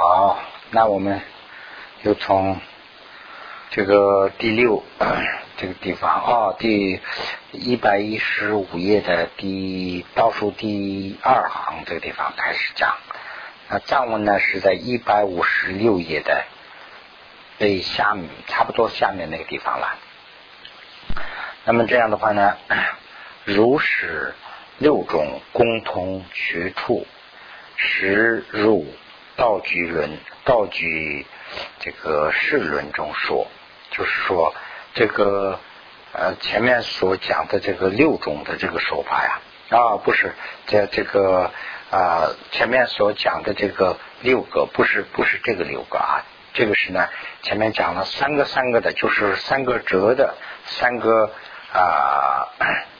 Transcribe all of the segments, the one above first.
好，那我们又从这个第六 这个地方啊，第一百一十五页的第倒数第二行这个地方开始讲。那藏文呢是在一百五十六页的最下面，差不多下面那个地方了。那么这样的话呢，如是六种共同学处，实入。道局论，道局这个世论中说，就是说这个呃前面所讲的这个六种的这个说法呀，啊不是在这个啊前面所讲的这个六个不是不是这个六个啊，这个是呢前面讲了三个三个的，就是三个折的，三个啊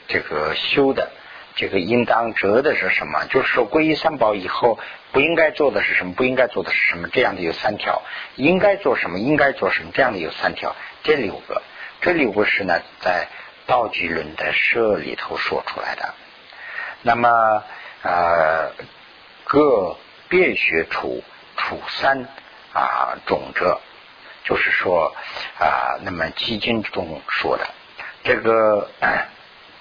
这个修的。这个应当折的是什么？就是说，皈依三宝以后，不应该做的是什么？不应该做的是什么？这样的有三条，应该做什么？应该做什么？这样的有三条，这六个，这六个是呢，在道具论的舍里头说出来的。那么，呃，各别学处处三啊种者，就是说啊，那么基金中说的这个。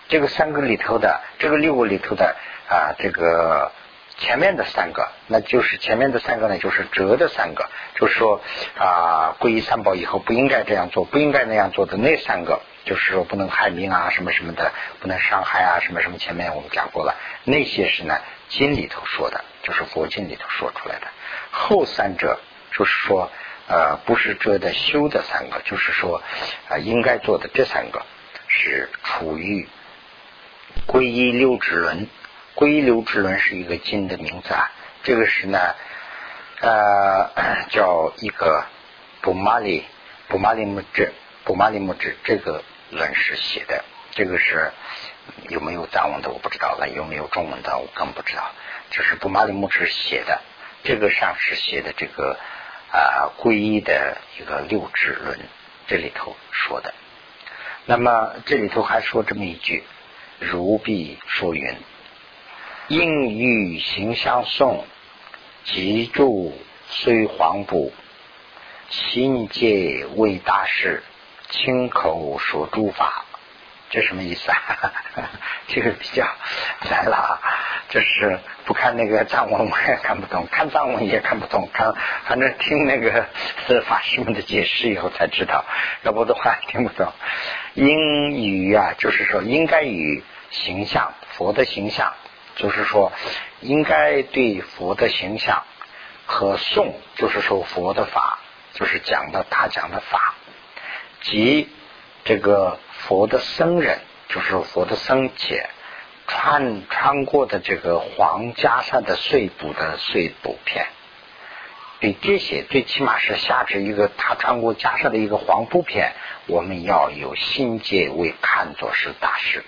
这个三个里头的，这个六个里头的啊，这个前面的三个，那就是前面的三个呢，就是折的三个，就是说啊，皈依三宝以后不应该这样做，不应该那样做的那三个，就是说不能害命啊，什么什么的，不能伤害啊，什么什么。前面我们讲过了，那些是呢经里头说的，就是佛经里头说出来的。后三者就是说呃，不是折的修的三个，就是说啊，应该做的这三个是处于。皈依六指轮，皈依六指轮是一个金的名字啊。这个是呢，呃，叫一个布玛里布玛里木智布玛里木智这个论是写的。这个是有没有藏文的我不知道了，有没有中文的我更不知道。这是布玛里木智写的，这个上是写的这个啊皈依的一个六指轮，这里头说的。那么这里头还说这么一句。如必说云，应欲行相送，即住虽黄布，心戒为大事，亲口说诸法，这什么意思啊？这个比较难了啊，就是不看那个藏文我也看不懂，看藏文也看不懂，看反正听那个是法师们的解释以后才知道，要不的话听不懂。应语啊，就是说应该与形象，佛的形象，就是说应该对佛的形象和颂，就是说佛的法，就是讲的他讲的法，及这个佛的僧人，就是佛的僧且穿穿过的这个黄袈裟的碎布的碎布片。对这些，最起码是下至一个他穿过袈裟的一个黄布片，我们要有心界为看作是大事，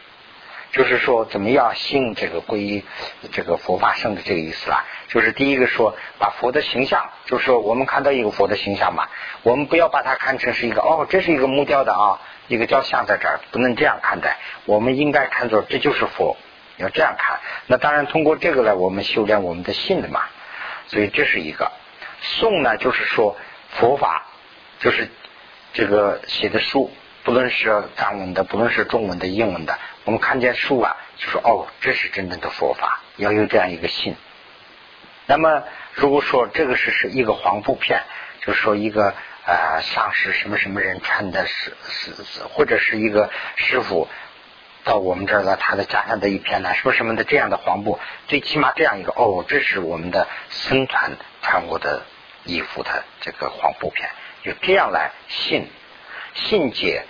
就是说怎么样信这个皈依这个佛法圣的这个意思啦。就是第一个说把佛的形象，就是说我们看到一个佛的形象嘛，我们不要把它看成是一个哦，这是一个木雕的啊，一个雕像在这儿，不能这样看待。我们应该看作这就是佛，要这样看。那当然通过这个来我们修炼我们的信的嘛，所以这是一个。诵呢，就是说佛法，就是这个写的书，不论是藏文的，不论是中文的、英文的，我们看见书啊，就说哦，这是真正的佛法，要有这样一个信。那么，如果说这个是是一个黄布片，就是说一个呃上师什么什么人穿的是是是，或者是一个师傅到我们这儿来，他的家乡的一片呢，说什么的这样的黄布，最起码这样一个哦，这是我们的僧团穿过的。衣服的这个黄布片，就这样来信信解，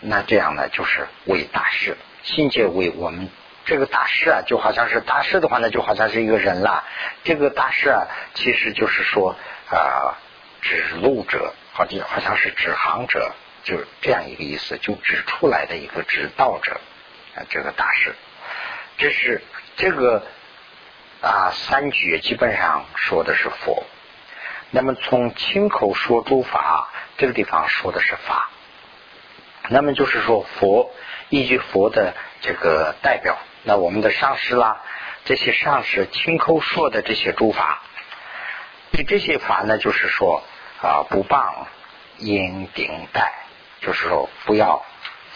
那这样呢就是为大师，信解为我们这个大师啊，就好像是大师的话呢，就好像是一个人啦。这个大师啊，其实就是说啊，指路者，好像好像是指行者，就是这样一个意思，就指出来的一个指导者啊，这个大师，这是这个啊三句基本上说的是佛。那么从亲口说诸法这个地方说的是法，那么就是说佛依据佛的这个代表，那我们的上师啦，这些上师亲口说的这些诸法，对这些法呢，就是说啊，不谤应顶戴，就是说不要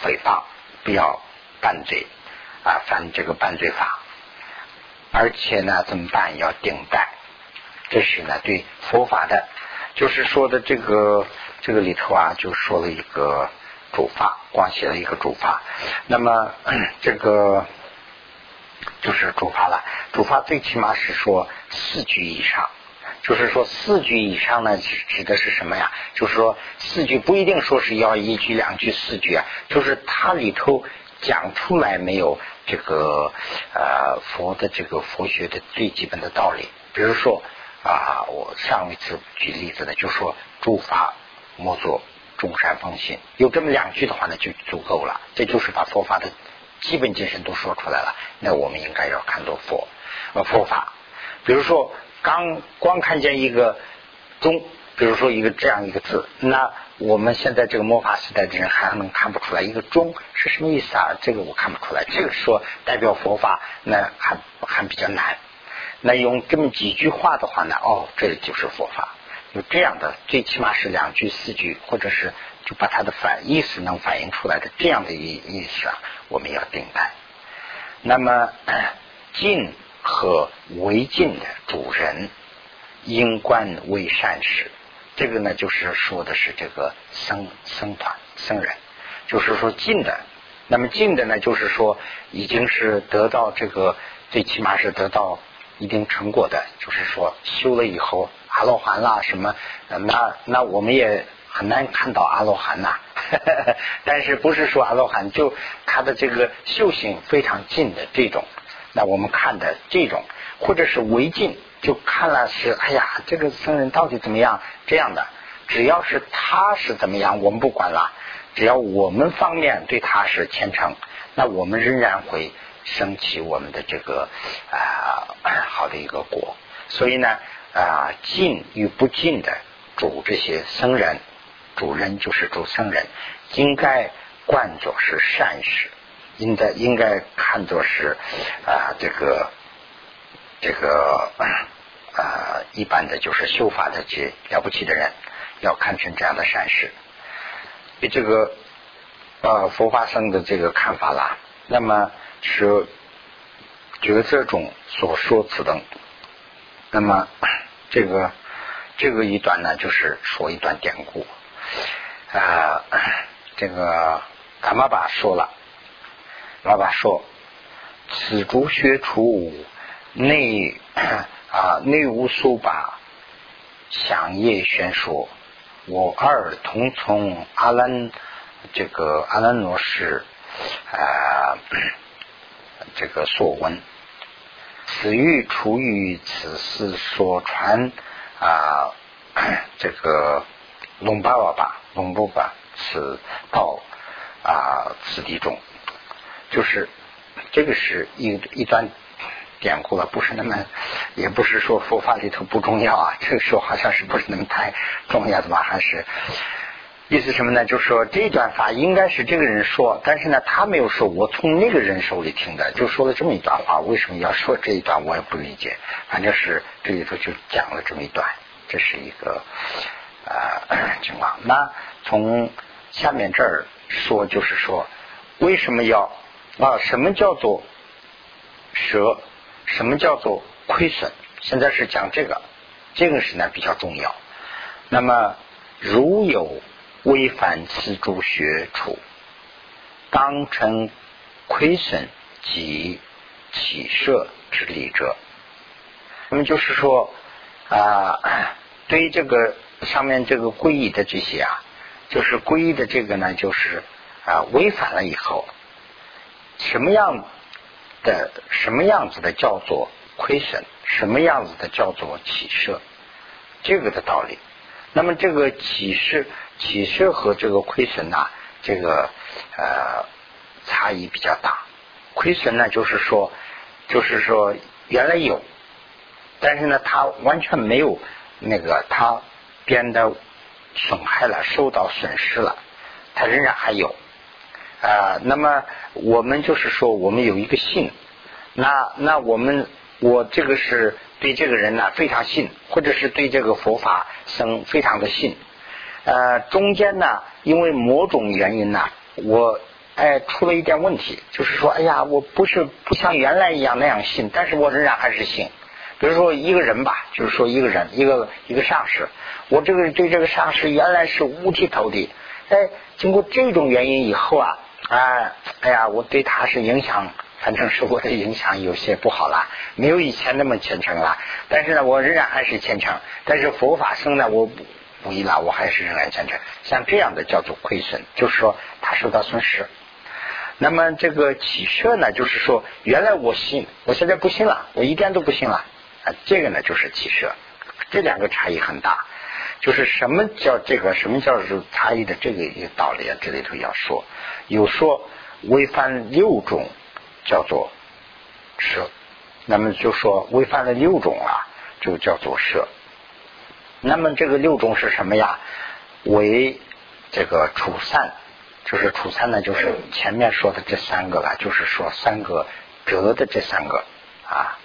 诽谤，不要犯罪啊，犯这个犯罪法。而且呢，怎么办？要顶戴。这是呢，对佛法的，就是说的这个这个里头啊，就说了一个主法，光写了一个主法。那么 这个就是主法了。主法最起码是说四句以上，就是说四句以上呢，指的是什么呀？就是说四句不一定说是要一句、两句、四句啊，就是它里头讲出来没有这个呃佛的这个佛学的最基本的道理，比如说。啊，我上一次举例子呢，就说诸法莫作众善奉行，有这么两句的话呢，就足够了。这就是把佛法的基本精神都说出来了。那我们应该要看作佛呃佛法。比如说，刚光看见一个中，比如说一个这样一个字，那我们现在这个魔法时代的人还能看不出来一个中是什么意思啊？这个我看不出来。这个说代表佛法，那还还比较难。那用这么几句话的话呢？哦，这就是佛法。有这样的，最起码是两句、四句，或者是就把它的反意思能反映出来的这样的意意思啊，我们要定待。那么敬和为敬的主人，应观为善事。这个呢，就是说的是这个僧僧团僧人，就是说敬的。那么敬的呢，就是说已经是得到这个，最起码是得到。一定成果的，就是说修了以后阿罗汉啦什么，那那我们也很难看到阿罗汉呐。但是不是说阿罗汉就他的这个修行非常近的这种，那我们看的这种，或者是违禁，就看了是哎呀这个僧人到底怎么样这样的，只要是他是怎么样，我们不管了，只要我们方面对他是虔诚，那我们仍然会。升起我们的这个啊 好的一个果，所以呢啊敬与不敬的主这些僧人，主人就是主僧人，应该惯作是善事，应该应该看作是啊这个这个啊一般的就是修法的这了不起的人，要看成这样的善事。以这个呃佛法僧的这个看法啦，那么。是觉这中所说此等，那么这个这个一段呢，就是说一段典故啊。这个他妈爸说了，爸爸说：“此诸学处内啊内无所把，响业宣说。我二同从阿兰这个阿兰罗氏啊。”这个所闻，此欲出于此事所传啊，这个龙巴瓦吧，龙布吧，此道啊此地中，就是这个是一一段典故了，不是那么，也不是说佛法里头不重要啊，这个时候好像是不是那么太重要的吧，还是。意思什么呢？就是说这一段法应该是这个人说，但是呢，他没有说，我从那个人手里听的，就说了这么一段话。为什么要说这一段？我也不理解。反正是这里头就讲了这么一段，这是一个呃情况。那从下面这儿说，就是说为什么要啊？什么叫做蛇？什么叫做亏损？现在是讲这个，这个是呢比较重要。那么如有。违反此诸学处，当成亏损及起舍之理者。那么就是说啊，对于这个上面这个皈依的这些啊，就是皈依的这个呢，就是啊违反了以后，什么样的什么样子的叫做亏损，什么样子的叫做起色，这个的道理。那么这个起色。起色和这个亏损呐，这个呃差异比较大。亏损呢，就是说，就是说原来有，但是呢，它完全没有那个，它变得损害了，受到损失了，它仍然还有啊。那么我们就是说，我们有一个信，那那我们我这个是对这个人呢非常信，或者是对这个佛法生非常的信。呃，中间呢，因为某种原因呢，我哎出了一点问题，就是说，哎呀，我不是不像原来一样那样信，但是我仍然还是信。比如说一个人吧，就是说一个人，一个一个上司，我这个对这个上司原来是五体投地，哎，经过这种原因以后啊，哎，哎呀，我对他是影响，反正是我的影响有些不好了，没有以前那么虔诚了。但是呢，我仍然还是虔诚。但是佛法僧呢，我不不依了，我还是仍然虔诚。像这样的叫做亏损，就是说他受到损失。那么这个起舍呢，就是说原来我信，我现在不信了，我一点都不信了。啊，这个呢就是起舍，这两个差异很大。就是什么叫这个？什么叫是差异的这个一个道理啊？这里头要说，有说违反六种叫做舍，那么就说违反了六种啊，就叫做舍。那么这个六种是什么呀？为这个除散，就是除散呢，就是前面说的这三个了，就是说三个折的这三个啊。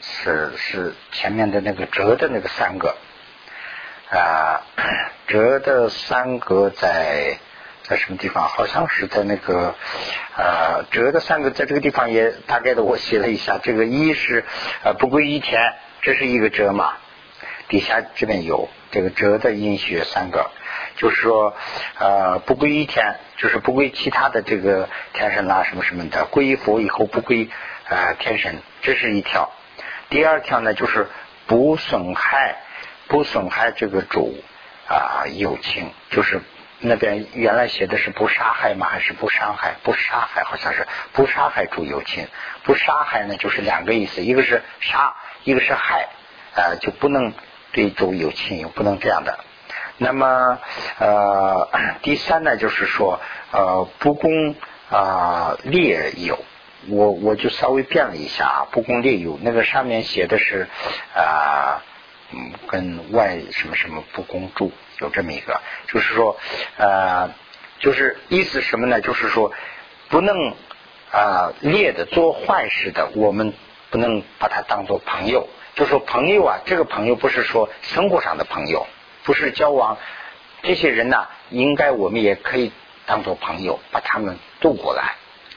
是是前面的那个折的那个三个啊，折的三格在在什么地方？好像是在那个啊，折的三个在这个地方也大概的我写了一下。这个一是啊不归一天，这是一个折嘛。底下这边有这个折的音学三个，就是说啊不归一天，就是不归其他的这个天神啦什么什么的，归佛以后不归啊天神，这是一条。第二条呢，就是不损害，不损害这个主啊友情，就是那边原来写的是不杀害吗？还是不伤害？不杀害好像是不杀害主友情，不杀害呢就是两个意思，一个是杀，一个是害，啊就不能对主有情有不能这样的。那么呃第三呢，就是说呃不公啊劣友。我我就稍微变了一下啊，不公列友那个上面写的是啊，嗯，跟外什么什么不公助有这么一个，就是说呃，就是意思什么呢？就是说不能啊列的做坏事的，我们不能把他当做朋友。就说朋友啊，这个朋友不是说生活上的朋友，不是交往这些人呢，应该我们也可以当做朋友，把他们渡过来。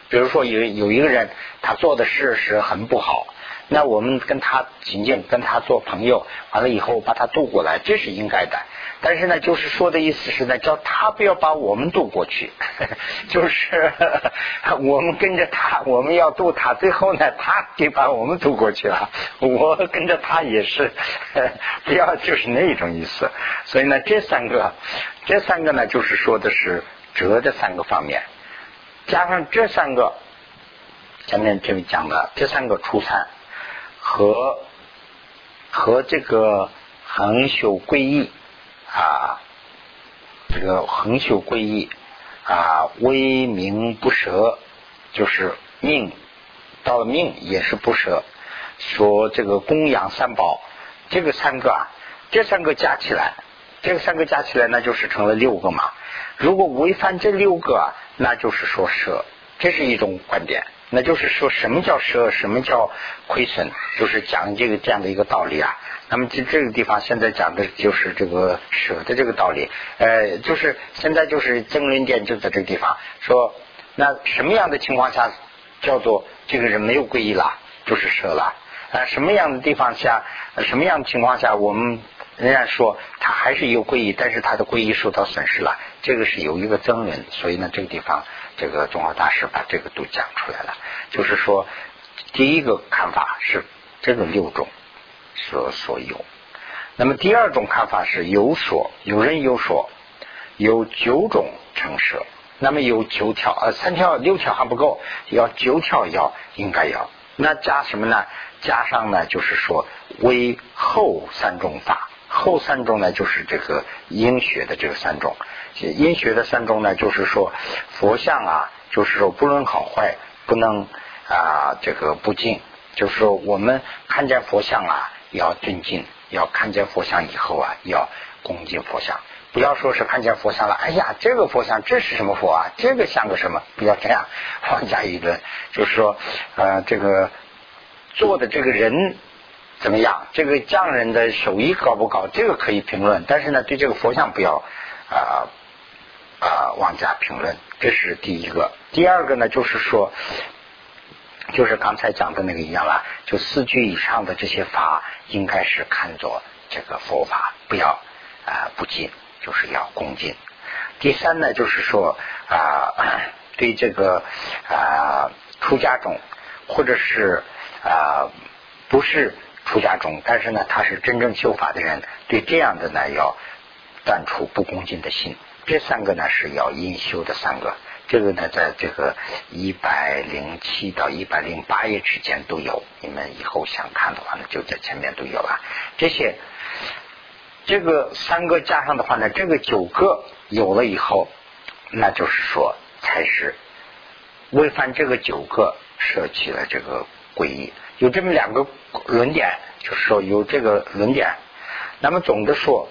比如说有有一个人，他做的事是很不好，那我们跟他仅仅跟他做朋友，完了以后把他渡过来，这是应该的。但是呢，就是说的意思是呢，叫他不要把我们渡过去，就是 我们跟着他，我们要渡他，最后呢，他得把我们渡过去了。我跟着他也是，不要就是那种意思。所以呢，这三个，这三个呢，就是说的是哲的三个方面。加上这三个，前面这位讲的这三个出参和和这个恒修归义啊，这个恒修归义啊，威名不舍，就是命到了命也是不舍。说这个供养三宝，这个三个啊，这三个加起来，这个三个加起来，那就是成了六个嘛。如果违反这六个。那就是说舍，这是一种观点。那就是说什么叫舍，什么叫亏损，就是讲这个这样的一个道理啊。那么这这个地方现在讲的就是这个舍的这个道理。呃，就是现在就是争论点就在这个地方，说那什么样的情况下叫做这个人没有皈依了，就是舍了啊？什么样的地方下，什么样的情况下我们？人家说他还是有皈依，但是他的皈依受到损失了，这个是有一个争论，所以呢，这个地方这个中华大师把这个都讲出来了。就是说，第一个看法是这个六种所所有，那么第二种看法是有所有人有所有九种成舍，那么有九条呃三条六条还不够，要九条要应该要，那加什么呢？加上呢，就是说为后三种法。后三种呢，就是这个阴学的这个三种。阴学的三种呢，就是说佛像啊，就是说不论好坏，不能啊这个不敬。就是说我们看见佛像啊，要尊敬；要看见佛像以后啊，要恭敬佛像。不要说是看见佛像了，哎呀，这个佛像这是什么佛啊？这个像个什么？不要这样妄加议论。就是说呃，这个做的这个人怎么样？这个匠人的手艺高不高？这个可以评论，但是呢，对这个佛像不要啊妄加评论。这是第一个。第二个呢，就是说，就是刚才讲的那个一样了，就四句以上的这些法，应该是看作这个佛法，不要啊不敬，就是要恭敬。第三呢，就是说啊，对这个啊出家中，或者是啊不是出家中，但是呢他是真正修法的人，对这样的呢要断除不恭敬的心。这三个呢是要应修的三个。这个呢，在这个一百零七到一百零八页之间都有。你们以后想看的话呢，就在前面都有了。这些这个三个加上的话呢，这个九个有了以后，那就是说才是违反这个九个舍弃了这个皈依。有这么两个论点，就是说有这个论点。那么总的说，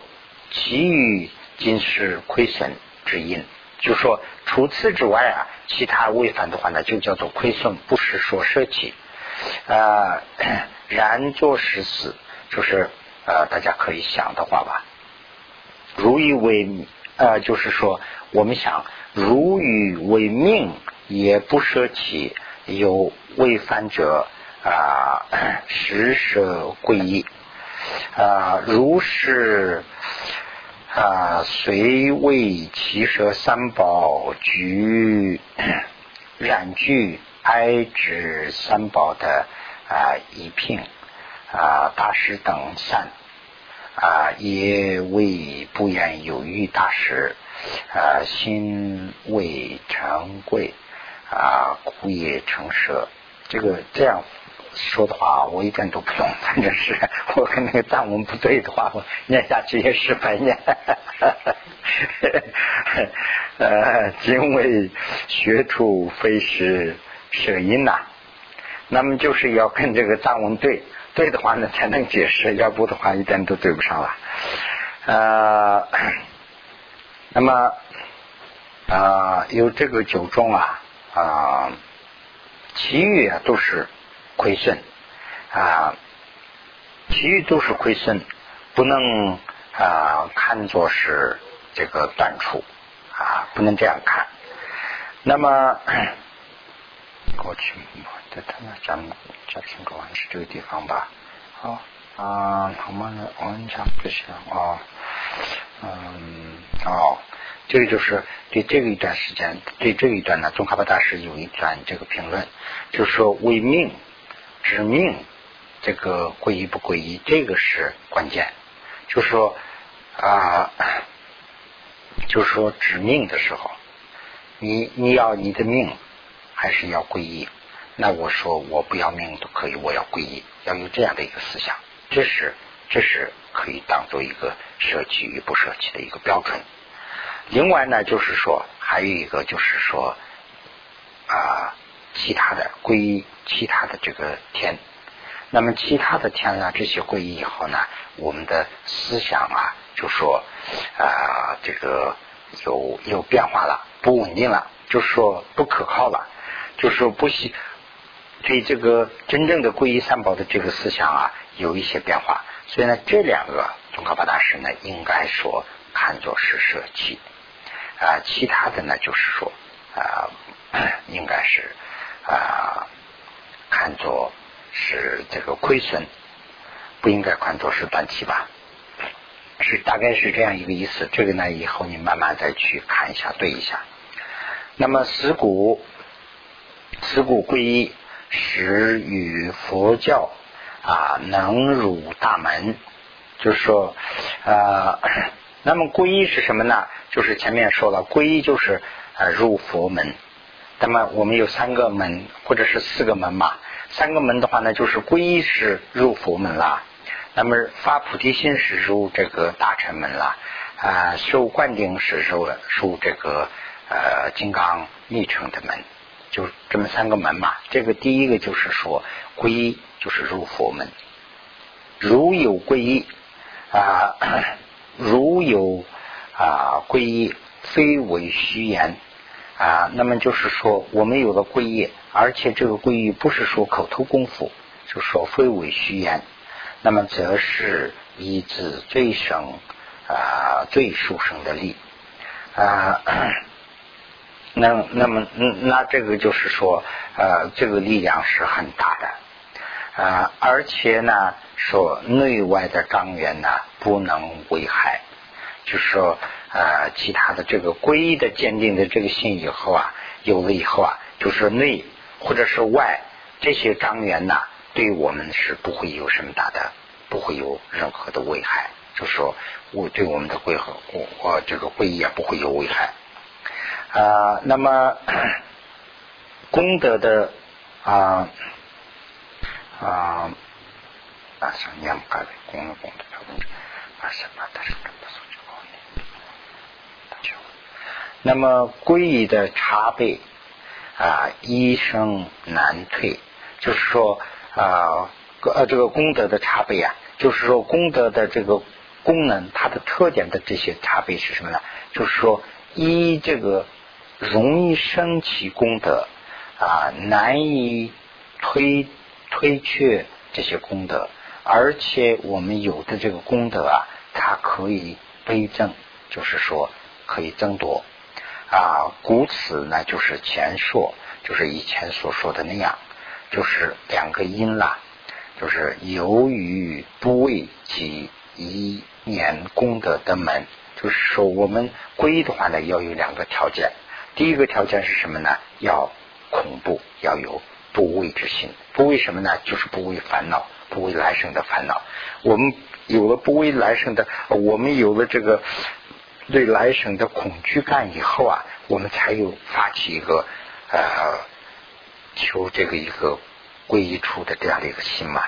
其余今是亏损之因。就说除此之外啊，其他违反的话呢，就叫做亏损，不是说舍弃。呃，然作实死，就是呃，大家可以想的话吧。如以为呃，就是说我们想如以为命，也不舍弃，有违反者啊，实舍归一啊，如是。啊，虽为其舍三宝具染具哀之三宝的啊一品啊大师等善啊，也为不言有余大师啊，心未成贵啊，故也成舍。这个这样。说的话我一点都不懂，反正是我跟那个藏文不对的话，我念下去也是白念。呃，因为学徒非是舍音呐，那么就是要跟这个藏文对，对的话呢才能解释，要不的话一点都对不上了。呃，那么啊，有这个九种啊啊，其余啊都是。亏损啊，其余都是亏损，不能啊看作是这个短处啊，不能这样看。那么 过去在他那讲讲清楚还是这个地方吧。好啊，好嘛，我们讲不行啊，嗯，哦。这个就是对这个一段时间，对这一段呢，宗喀巴大师有一段这个评论，就是说为命。指命，这个皈依不皈依，这个是关键。就说啊，就是说指命的时候，你你要你的命，还是要皈依？那我说我不要命都可以，我要皈依，要有这样的一个思想，这是这是可以当做一个舍弃与不舍弃的一个标准。另外呢，就是说还有一个就是说啊。其他的皈依，其他的这个天，那么其他的天啊，这些皈依以后呢，我们的思想啊，就说啊，这个有有变化了，不稳定了，就说不可靠了，就说不惜对这个真正的皈依三宝的这个思想啊，有一些变化。所以呢，这两个宗喀巴大师呢，应该说看作是舍弃啊，其他的呢，就是说啊，应该是。啊，看作是这个亏损，不应该看作是短期吧？是大概是这样一个意思。这个呢，以后你慢慢再去看一下，对一下。那么，死骨，死骨皈依，始与佛教啊，能入大门。就是说，呃，那么皈依是什么呢？就是前面说了，皈依就是呃入佛门。那么我们有三个门，或者是四个门嘛？三个门的话呢，就是皈依是入佛门啦。那么发菩提心是入这个大乘门啦。啊，受灌顶是入入这个呃金刚密乘的门，就这么三个门嘛。这个第一个就是说皈依就是入佛门，如有皈依啊，如有啊皈依，非为虚言。啊，那么就是说，我们有了皈依，而且这个皈依不是说口头功夫，就说非为虚言，那么则是以自最生啊最殊胜的力。啊。那那么那这个就是说呃这个力量是很大的。啊，而且呢说内外的障缘呢不能危害，就是说呃其他的这个皈依的坚定的这个心以后啊有了以后啊，就是内或者是外这些障缘呐，对我们是不会有什么大的，不会有任何的危害，就是说我对我们的皈和我我这个皈依也不会有危害。啊，那么 功德的啊啊啊，什么样的功德功德啊什么的是根本所具好那么皈依的茶杯啊，一生难退，就是说啊呃这个功德的茶杯啊，就是说功德的这个功能，它的特点的这些茶杯是什么呢？就是说一这个。容易升起功德啊，难以推推却这些功德，而且我们有的这个功德啊，它可以倍增，就是说可以增多啊。故此呢，就是前说，就是以前所说的那样，就是两个因啦，就是由于不为己一年功德的门，就是说我们皈依的话呢，要有两个条件。第一个条件是什么呢？要恐怖，要有不畏之心。不畏什么呢？就是不畏烦恼，不畏来生的烦恼。我们有了不畏来生的，我们有了这个对来生的恐惧感以后啊，我们才有发起一个呃求这个一个皈依处的这样的一个心嘛。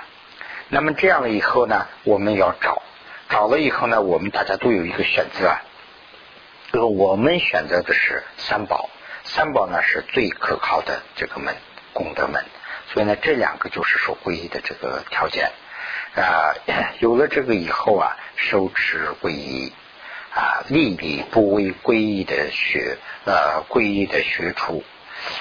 那么这样了以后呢，我们要找，找了以后呢，我们大家都有一个选择。啊。这个我们选择的是三宝，三宝呢是最可靠的这个门功德门，所以呢这两个就是说皈依的这个条件啊，有了这个以后啊，收持皈依啊，历历不为皈依的学呃皈依的学处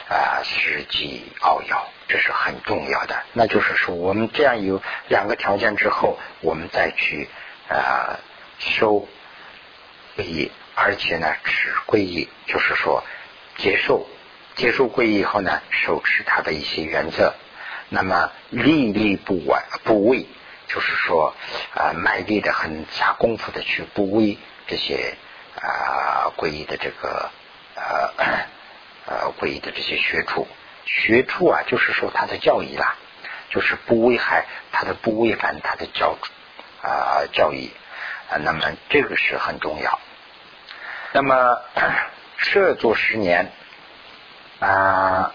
啊，实际奥要，这是很重要的。那就是说我们这样有两个条件之后，我们再去啊收皈依。而且呢，持皈依就是说接受接受皈依以后呢，手持他的一些原则。那么历历不完不为，就是说啊，卖力的很下功夫的去不为这些啊皈依的这个 呃呃皈依的这些学处学处啊，就是说他的教义啦，就是不危害他的不违反他的教啊教义啊。那么这个是很重要。那么 设足十年啊，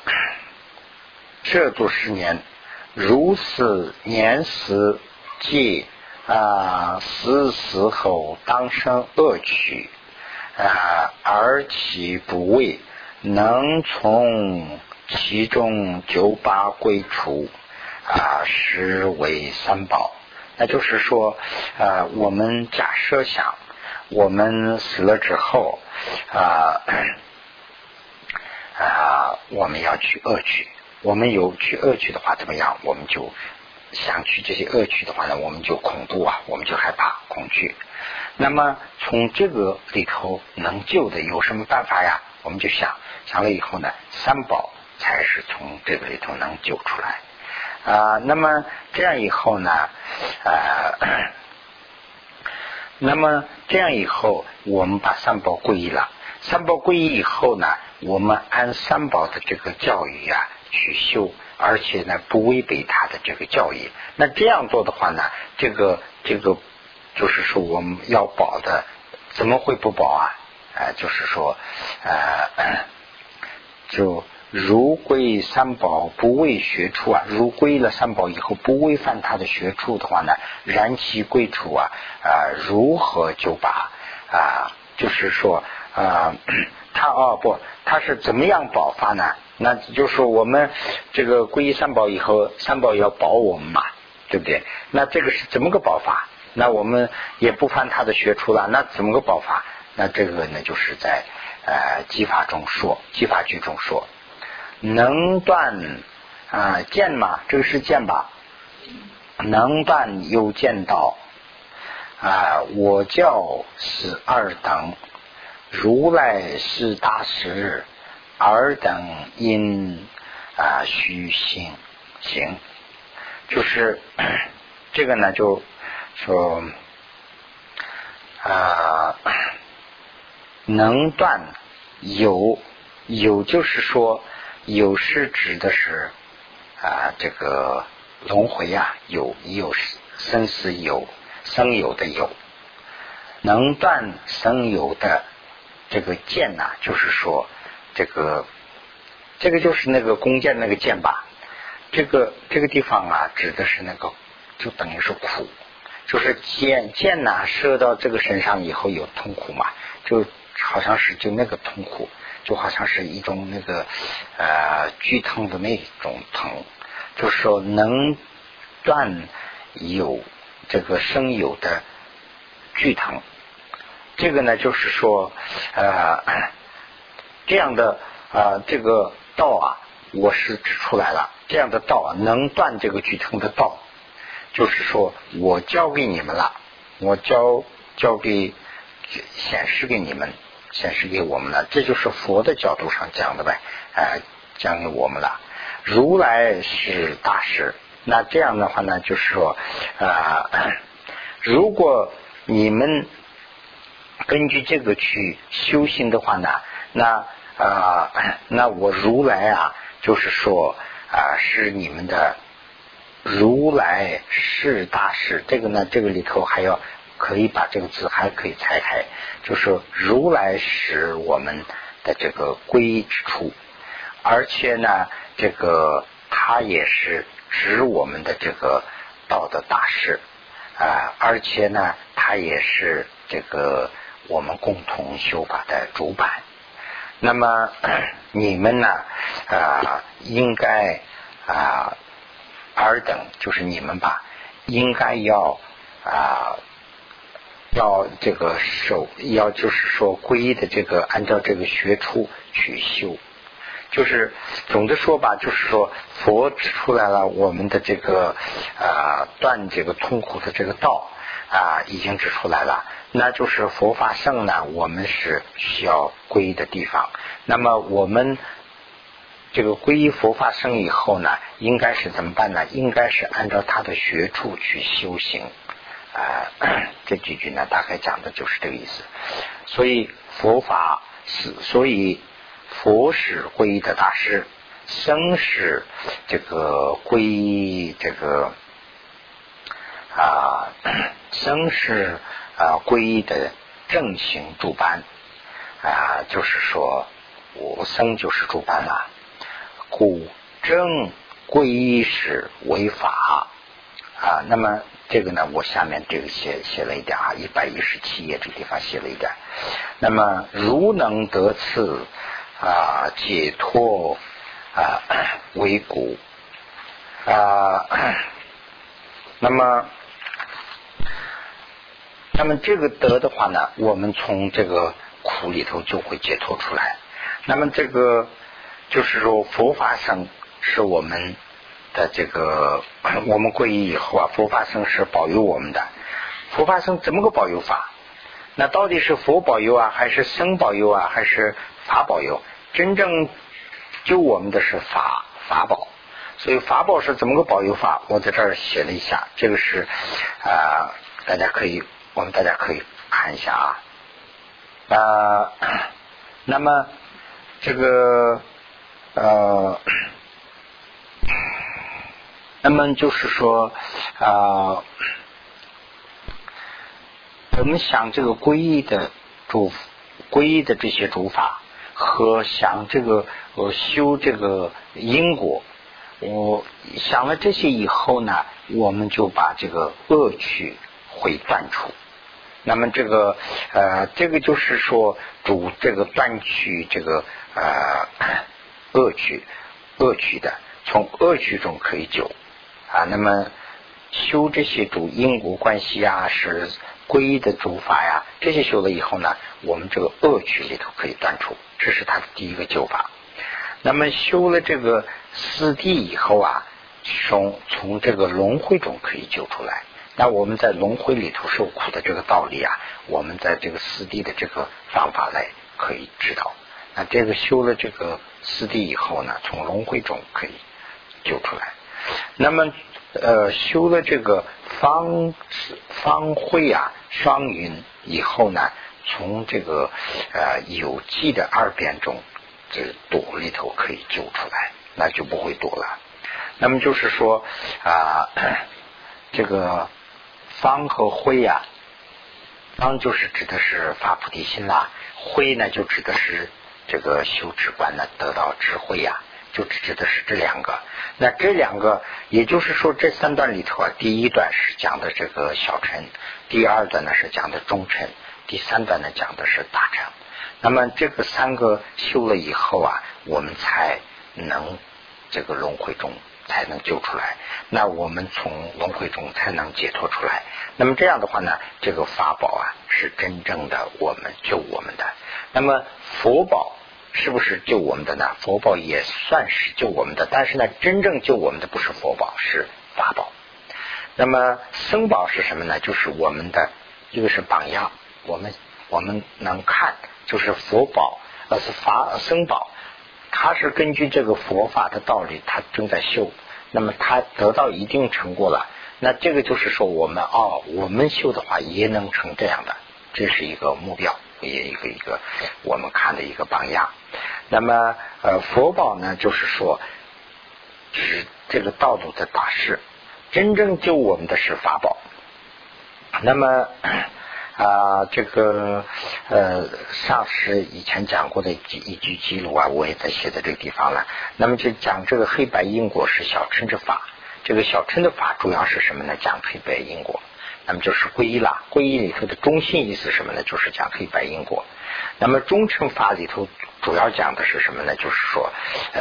设足十年，如此年时即啊死死后当生恶趣啊，而其不畏能从其中九八归除啊，实为三宝。那就是说啊，我们假设想。我们死了之后啊啊，我们要去恶趣。我们有去恶趣的话，怎么样？我们就想去这些恶趣的话呢，我们就恐怖啊，我们就害怕恐惧。那么从这个里头能救的有什么办法呀？我们就想想了以后呢，三宝才是从这个里头能救出来啊。那么这样以后呢，呃。那么这样以后，我们把三宝皈依了。三宝皈依以后呢，我们按三宝的这个教育啊去修，而且呢不违背他的这个教义。那这样做的话呢，这个这个就是说我们要保的，怎么会不保啊？啊，就是说，呃，就。如归三宝不为学处啊，如归了三宝以后不违反他的学处的话呢，然其归处啊啊，如何就把啊？就是说啊，他哦不，他是怎么样保法呢？那就是我们这个皈依三宝以后，三宝要保我们嘛，对不对？那这个是怎么个保法？那我们也不翻他的学出了，那怎么个保法？那这个呢，就是在呃技法中说，技法句中说。能断啊剑嘛？这个是剑吧？能断又见到啊，我教是二等，如来是大师，尔等因啊虚行行，就是这个呢，就说啊能断有有，就是说有是指的是啊这个。轮回啊，有有生死有生有的有，能断生有的这个剑呐，就是说这个这个就是那个弓箭那个箭吧。这个这个地方啊，指的是那个就等于是苦，就是箭箭呐射到这个身上以后有痛苦嘛，就好像是就那个痛苦，就好像是一种那个呃剧痛的那种疼。就是说，能断有这个生有的剧疼，这个呢，就是说，呃，这样的啊，这个道啊，我是指出来了，这样的道啊，能断这个剧疼的道，就是说我教给你们了，我教教给显示给你们，显示给我们了，这就是佛的角度上讲的呗，哎，讲给我们了。如来是大师，那这样的话呢，就是说，啊，如果你们根据这个去修行的话呢，那啊，那我如来啊，就是说啊，是你们的如来是大师。这个呢，这个里头还要可以把这个字还可以拆开，就是如来是我们的这个归之处，而且呢。这个他也是指我们的这个道德大师啊，而且呢，他也是这个我们共同修法的主板。那么 你们呢啊，应该啊，尔等就是你们吧，应该要啊，要这个守，要就是说皈依的这个，按照这个学处去修。就是总的说吧，就是说佛指出来了我们的这个啊断这个痛苦的这个道啊已经指出来了，那就是佛法圣呢，我们是需要皈依的地方。那么我们这个皈依佛法圣以后呢，应该是怎么办呢？应该是按照他的学处去修行啊。这几句呢，大概讲的就是这个意思。所以佛法是所以。佛是皈依的大师，僧是这个皈依这个啊，僧是啊皈依的正行主班啊，就是说我僧就是主班了。故正皈依是为法啊。那么这个呢，我下面这个写写了一点啊，一百一十七页这个地方写了一点。那么如能得次。啊，解脱啊为古啊，那么，那么这个德的话呢，我们从这个苦里头就会解脱出来。那么这个就是说，佛法僧是我们的这个，我们皈依以后啊，佛法僧是保佑我们的。佛法僧怎么个保佑法？那到底是佛保佑啊，还是僧保佑啊，还是？法保佑，真正救我们的是法法宝，所以法宝是怎么个保佑法？我在这儿写了一下，这个是啊，大家可以，我们大家可以看一下啊。啊，那么这个呃，那么就是说啊，我们想这个皈依的主皈依的这些主法。和想这个呃修这个因果，我想了这些以后呢，我们就把这个恶趣会断除。那么这个呃这个就是说主这个断取这个呃 恶趣恶趣的，从恶趣中可以救啊。那么修这些主因果关系啊，是皈依的主法呀，这些修了以后呢，我们这个恶趣里头可以断除。这是他的第一个救法。那么修了这个四谛以后啊，从从这个轮回中可以救出来。那我们在轮回里头受苦的这个道理啊，我们在这个四谛的这个方法来可以知道。那这个修了这个四谛以后呢，从轮回中可以救出来。那么呃，修了这个方方慧啊双云以后呢，从这个呃有机的二边中这躲里头可以救出来，那就不会躲了。那么就是说啊，这个。方和慧呀，方就是指的是发菩提心啦，慧呢就指的是这个修止观呢得到智慧呀，就指的是这两个。那这两个，也就是说这三段里头啊，第一段是讲的这个小乘，第二段呢是讲的中乘，第三段呢讲的是大乘。那么这个三个修了以后啊，我们才能这个轮回中。才能救出来，那我们从轮回中才能解脱出来。那么这样的话呢，这个法宝啊是真正的我们救我们的。那么佛宝是不是救我们的呢？佛宝也算是救我们的，但是呢，真正救我们的不是佛宝，是法宝。那么僧宝是什么呢？就是我们的一个是榜样，我们我们能看，就是佛宝，而是法僧宝。他是根据这个佛法的道理，他正在修，那么他得到一定成果了，那这个就是说我们哦，我们修的话也能成这样的，这是一个目标，也一个一个我们看的一个榜样。那么呃，佛宝呢，就是说是这个道路的大事，真正救我们的是法宝。那么。啊，这个呃，上师以前讲过的一一句记录啊，我也在写在这个地方了。那么就讲这个黑白因果是小乘之法，这个小乘的法主要是什么呢？讲黑白因果。那么就是皈依了，皈依里头的中心意思什么呢？就是讲黑白因果。那么中乘法里头主要讲的是什么呢？就是说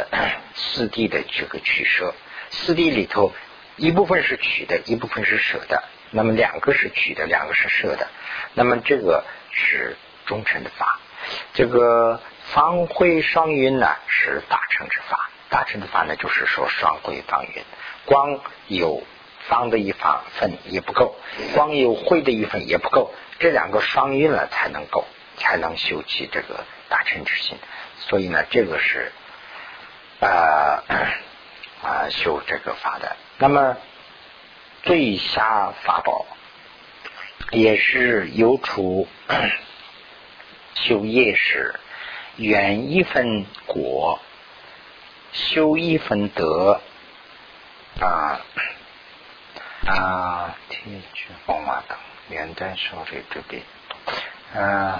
四谛的这个取舍，四谛里头一部分是取的，一部分是舍的。那么两个是取的，两个是舍的。那么这个是中臣的法，这个方会双运呢是大乘之法。大乘的法呢就是说双会方运，光有方的一方分也不够，光有会的一分也不够，这两个双运了才能够，才能修起这个大乘之心。所以呢，这个是啊啊修这个法的。那么。最下法宝也是有处 修业时，远一分果，修一分德啊啊！天去风马等元旦说这这边，嗯，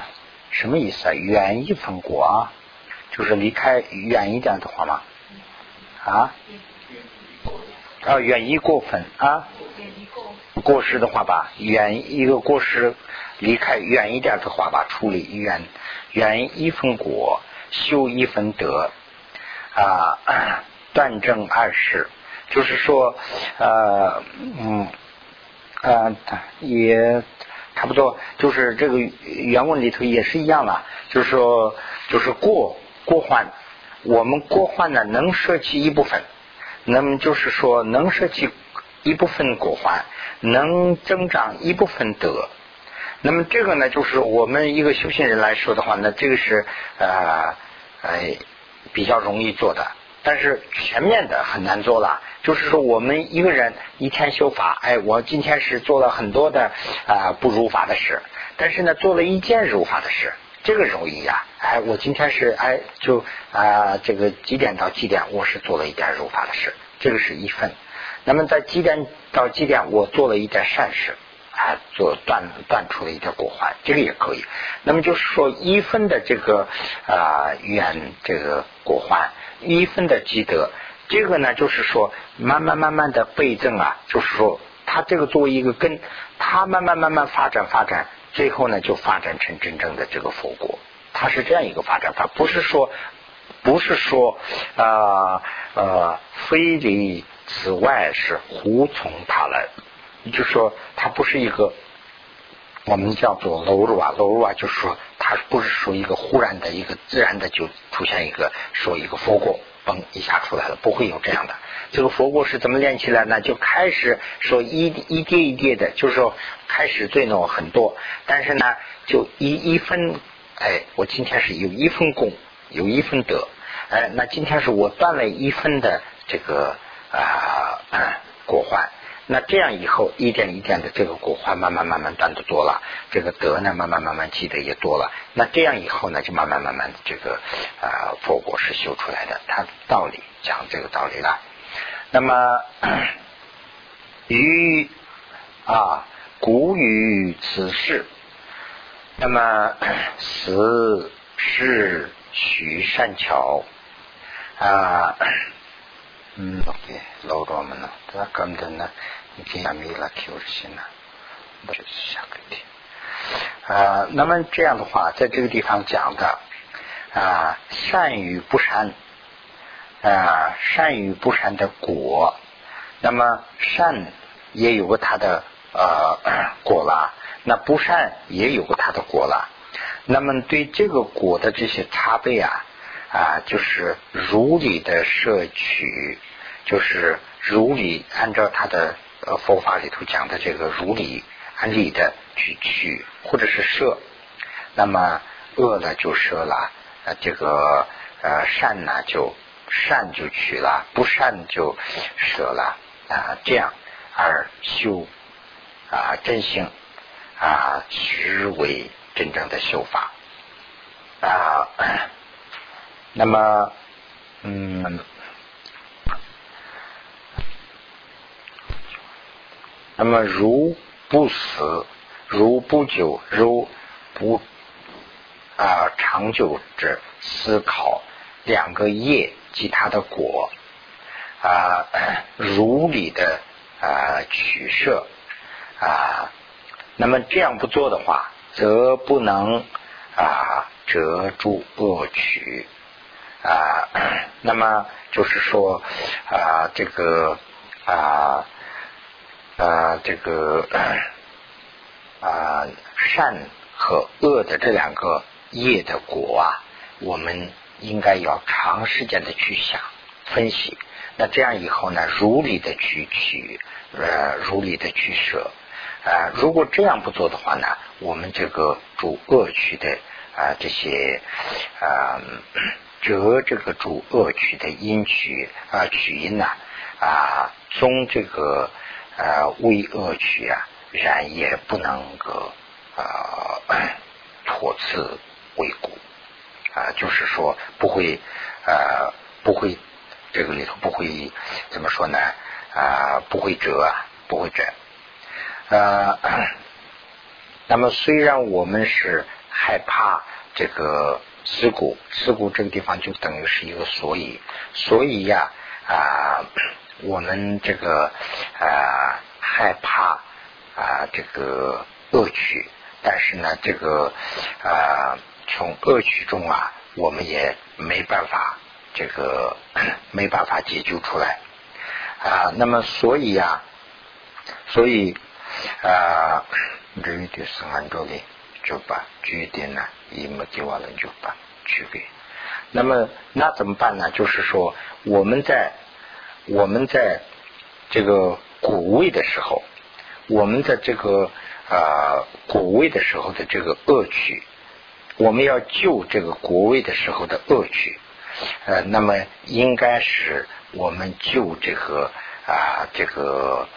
什么意思啊？远一分果啊，就是离开远一点的话吗？啊？啊，远一过分啊？过失的话吧，远一个过失离开远一点的话吧，处理远远一分果，修一分德啊，断正二事，就是说呃嗯啊也差不多，就是这个原文里头也是一样了，就是说就是过过患，我们过患呢能舍弃一部分，那么就是说能舍弃一部分过患。能增长一部分德，那么这个呢，就是我们一个修行人来说的话，那这个是呃呃比较容易做的，但是全面的很难做了。就是说，我们一个人一天修法，哎，我今天是做了很多的啊不如法的事，但是呢，做了一件如法的事，这个容易呀。哎，我今天是哎就啊这个几点到几点，我是做了一点如法的事，这个是一份。那么在几点到几点，我做了一点善事，啊，做断断出了一点果环，这个也可以。那么就是说一分的这个啊缘这个果环，一分的积德，这个呢就是说慢慢慢慢的倍增啊，就是说它这个作为一个根，它慢慢慢慢发展发展，最后呢就发展成真正的这个佛果，它是这样一个发展法，不是说不是说啊呃非离。此外是胡从他来，就说他不是一个我们叫做楼入啊楼入啊，就是说他不是说一个忽然的一个自然的就出现一个说一个佛果，嘣一下出来了，不会有这样的。这个佛果是怎么练起来呢？就开始说一一跌一跌的，就是说开始罪呢很多，但是呢就一一分，哎，我今天是有一分功，有一分德，哎，那今天是我断了一分的这个啊果患。那这样以后一点一点的这个果患慢慢慢慢断的多了，这个德呢慢慢慢慢积的也多了。那这样以后呢就慢慢慢慢这个啊佛果是修出来的，它道理讲这个道理了。那么于啊古语此事，那么此是许善巧啊。，OK，老多们呢，他根本呢，你给没了 Q 心了，就是下个题。啊，那么这样的话，在这个地方讲的啊，善与不善啊，善与不善的果，那么善也有个它的呃果了，那不善也有个它的果了。那么对这个果的这些差别啊。啊，就是如理的摄取，就是如理按照他的呃佛法里头讲的这个如理按理的去取，或者是摄，那么恶呢就摄了，呃这个呃善呢就善就取了，不善就舍了啊，这样而修啊真性啊实为真正的修法啊。那么，嗯，那么如不死，如不久，如不啊长久之思考两个业及它的果啊，如理的啊取舍啊，那么这样不做的话，则不能啊折住恶取。啊，那么就是说啊，这个啊啊，这个啊善和恶的这两个业的果啊，我们应该要长时间的去想分析。那这样以后呢，如理的去取，呃，如理的去舍。啊，如果这样不做的话呢，我们这个主恶趣的啊这些啊。折这个主恶曲的音曲啊曲音呐啊，终这个呃微恶曲啊，然也不能够啊 托次为故啊，就是说不会呃不会这个里头不会怎么说呢啊不会折啊不会折呃，那么虽然我们是害怕这个。事故，事故这个地方就等于是一个所以，所以呀啊，我们这个啊害怕啊这个恶趣，但是呢，这个啊从恶趣中啊，我们也没办法这个 没办法解救出来啊。那么所以呀，所以啊，这一点是按照的。就把决定呢，一没给完了就把区别。那么那怎么办呢？就是说我们在我们在这个古位的时候，我们在这个啊古位的时候的这个恶趣，我们要救这个国位的时候的恶趣。呃，那么应该是我们救这个啊这个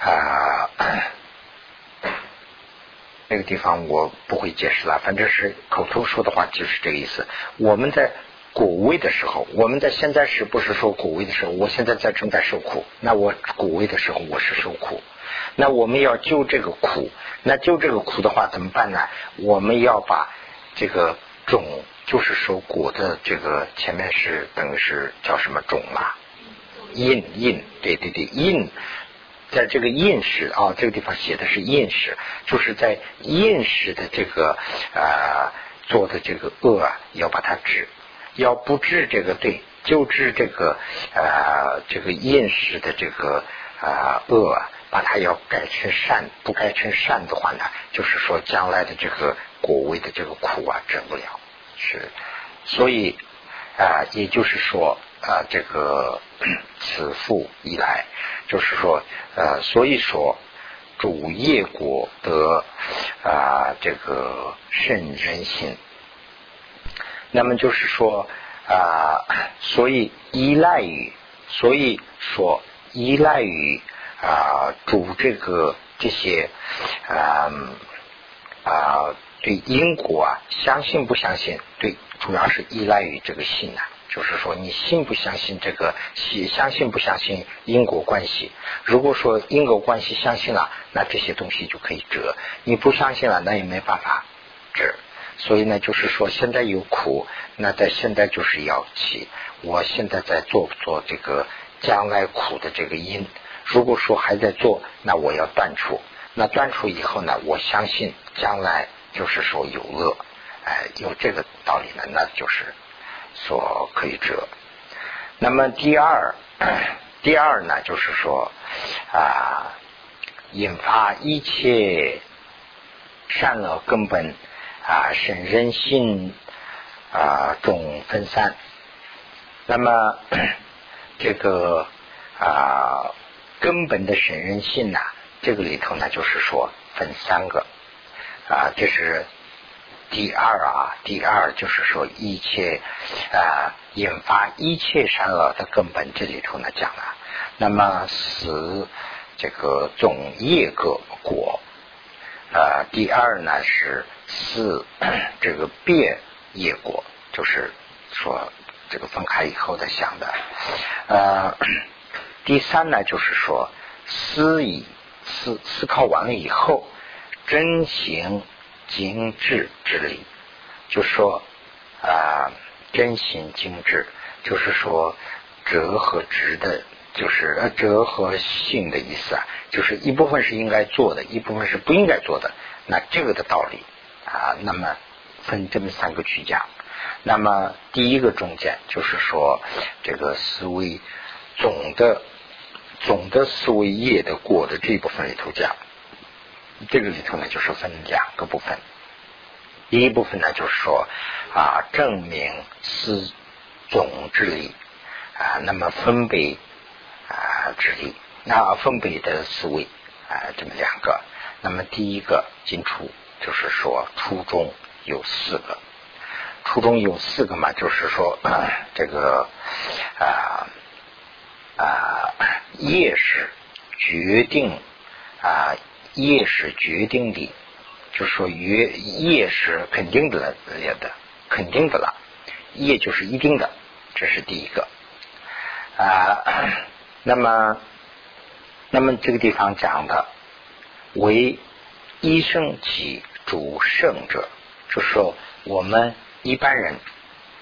啊。这个地方我不会解释了，反正是口头说的话就是这个意思。我们在果位的时候，我们在现在是不是说果位的时候？我现在在正在受苦，那我果位的时候我是受苦。那我们要救这个苦，那救这个苦的话怎么办呢？我们要把这个种，就是说果的这个前面是等于是叫什么种啦？因因，对对对，因。在这个印史啊，这个地方写的是印史，就是在印史的这个啊做的这个恶啊，要把它治，要不治这个对，就治这个啊这个印史的这个啊恶啊，把它要改成善，不改成善的话呢，就是说将来的这个果位的这个苦啊治不了，是，所以啊，也就是说啊，这个此复以来，就是说呃，所以说主业果得啊，这个圣人心。那么就是说啊，所以依赖于，所以说依赖于啊主这个这些啊啊对因果啊相信不相信？对，主要是依赖于这个信呐。就是说你信不相信这个信？相信不相信因果关系？如果说因果关系相信了，那这些东西就可以折；你不相信了，那也没办法折。所以呢，就是说现在有苦，那在现在就是要起。我现在在做做这个将来苦的这个因。如果说还在做，那我要断除。那断除以后呢，我相信将来就是说有乐，哎，有这个道理呢，那就是所可以折。那么第二，第二呢，就是说啊，引发一切善恶根本。啊，生人性啊，中分散。那么 这个啊，根本的神人性呢，这个里头呢，就是说分三个啊，这是第二啊，第二就是说一切啊，引发一切善恶的根本，这里头呢讲了。那么死这个总业个果啊，第二呢是。四这个变业果，就是说这个分开以后的想的。呃，第三呢，就是说思以思思考完了以后，真行精致之理，就说啊真行精致，就是说折和直的，就是呃折和性的意思啊，就是一部分是应该做的，一部分是不应该做的。那这个的道理。啊，那么分这么三个去讲。那么第一个中间就是说，这个思维总的总的思维业的过的这一部分里头讲，这个里头呢就是分两个部分。第一部分呢就是说啊，证明思总之理啊，那么分别啊之理，那分别的思维啊，这么两个。那么第一个进出。就是说，初中有四个，初中有四个嘛，就是说 这个啊啊业是决定啊业是决定的，就是说业业是肯定的了的，肯定的了，业就是一定的，这是第一个啊。那么，那么这个地方讲的为一生起。主圣者，就是说我们一般人、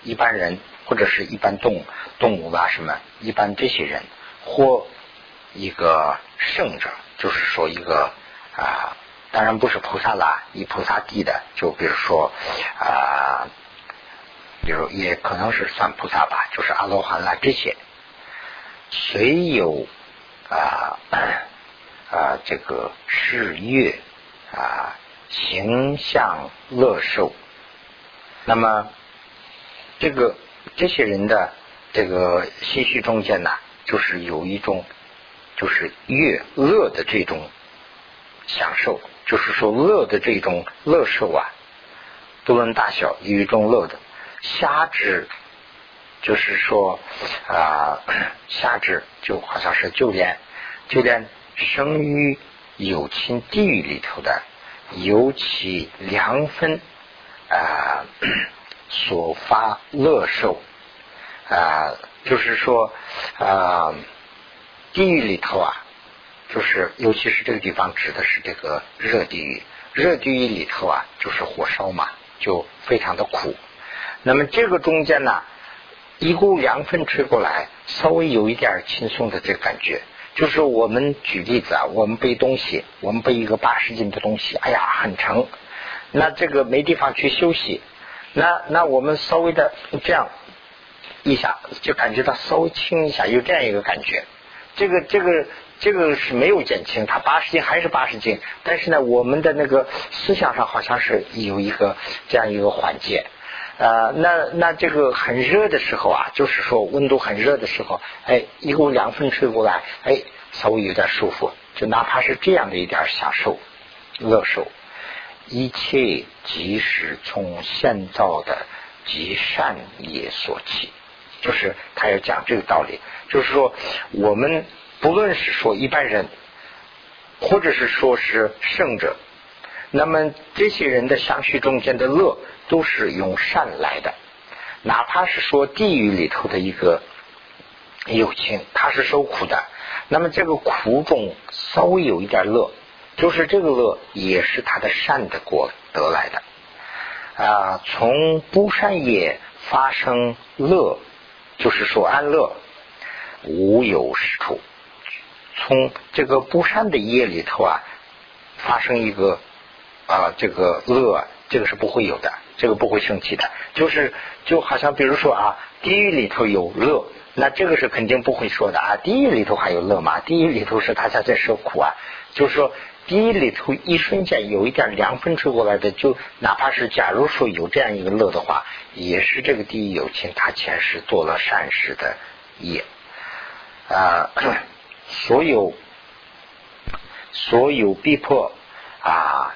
一般人或者是一般动动物吧，什么一般这些人或一个圣者，就是说一个啊，当然不是菩萨啦，以菩萨地的，就比如说啊，比如也可能是算菩萨吧，就是阿罗汉啦这些，虽有啊啊这个是月啊。形象乐受，那么这个这些人的这个心绪中间呢，就是有一种就是乐乐的这种享受，就是说乐的这种乐受啊，不论大小，有一种乐的瞎指，就是说啊 瞎指就好像是就连就连生于有情地狱里头的。尤其良分啊，所发乐受啊，就是说啊，地狱里头啊，就是尤其是这个地方指的是这个热地狱，热地狱里头啊，就是火烧嘛，就非常的苦。那么这个中间呢，一股凉风吹过来，稍微有一点轻松的这个感觉。就是我们举例子啊，我们背东西，我们背一个八十斤的东西，哎呀，很沉，那这个没地方去休息，那那我们稍微的这样一下，就感觉到稍微轻一下，有这样一个感觉。这个这个这个是没有减轻，他八十斤还是八十斤，但是呢，我们的那个思想上好像是有一个这样一个缓解。呃，那那这个很热的时候啊，就是说温度很热的时候，哎，一股凉风吹过来，哎，稍微有点舒服，就哪怕是这样的一点享受、乐受，一切即是从现造的极善业所起，就是他要讲这个道理，就是说我们不论是说一般人，或者是说是圣者。那么这些人的相续中间的乐都是用善来的，哪怕是说地狱里头的一个友情，他是受苦的，那么这个苦中稍微有一点乐，就是这个乐也是他的善的果得来的啊。从不善业发生乐，就是说安乐无有实处。从这个不善的业里头啊，发生一个。啊，这个乐，这个是不会有的，这个不会生气的。就是就好像比如说啊，地狱里头有乐，那这个是肯定不会说的啊。地狱里头还有乐吗？地狱里头是大家在受苦啊。就是说，地狱里头一瞬间有一点凉风吹过来的，就哪怕是假如说有这样一个乐的话，也是这个地狱有情他前世做了善事的业啊。所有所有逼迫啊。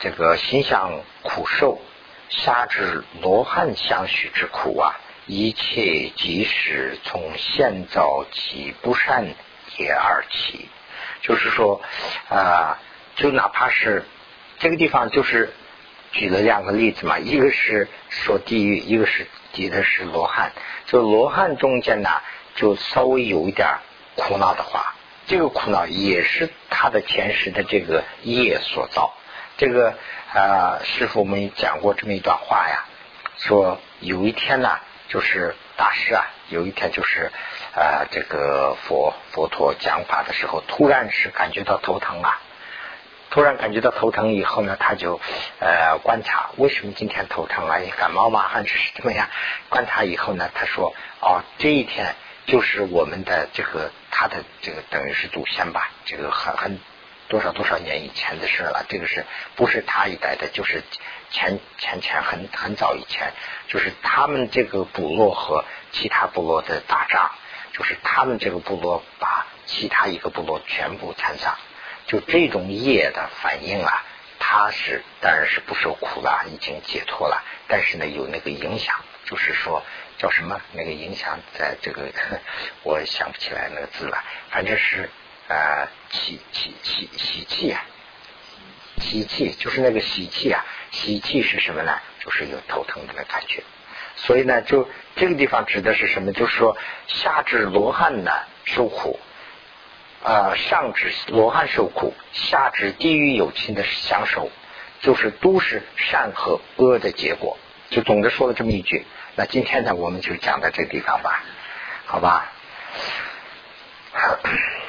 这个心想苦受，下至罗汉相续之苦啊，一切即使从现造起不善也而起。就是说啊，就哪怕是这个地方，就是举了两个例子嘛，一个是说地狱，一个是提的是罗汉。就罗汉中间呢，就稍微有一点苦恼的话，这个苦恼也是他的前世的这个业所造。这个啊，师傅我们讲过这么一段话呀，说有一天呢，就是大师啊，有一天就是啊，这个佛佛陀讲法的时候，突然是感觉到头疼啊，突然感觉到头疼以后呢，他就呃观察为什么今天头疼啊？感冒吗？还是怎么样？观察以后呢，他说哦，这一天就是我们的这个他的这个等于是祖先吧，这个很很。多少多少年以前的事了，这个是不是他一代的？就是前前前很很早以前，就是他们这个部落和其他部落的打仗，就是他们这个部落把其他一个部落全部残杀，就这种业的反应啊，他是当然是不受苦了，已经解脱了，但是呢有那个影响，就是说叫什么那个影响，在这个 我想不起来那个字了，反正是。啊，喜喜喜喜气啊，喜气就是那个喜气啊，喜气是什么呢？就是有头疼的那感觉。所以呢，就这个地方指的是什么？就是说，下至罗汉呢受苦，啊，上至罗汉受苦，下至地狱有情的享受，就是都是善和恶的结果。就总的说了这么一句。那今天呢我们就讲到这个地方吧好吧？好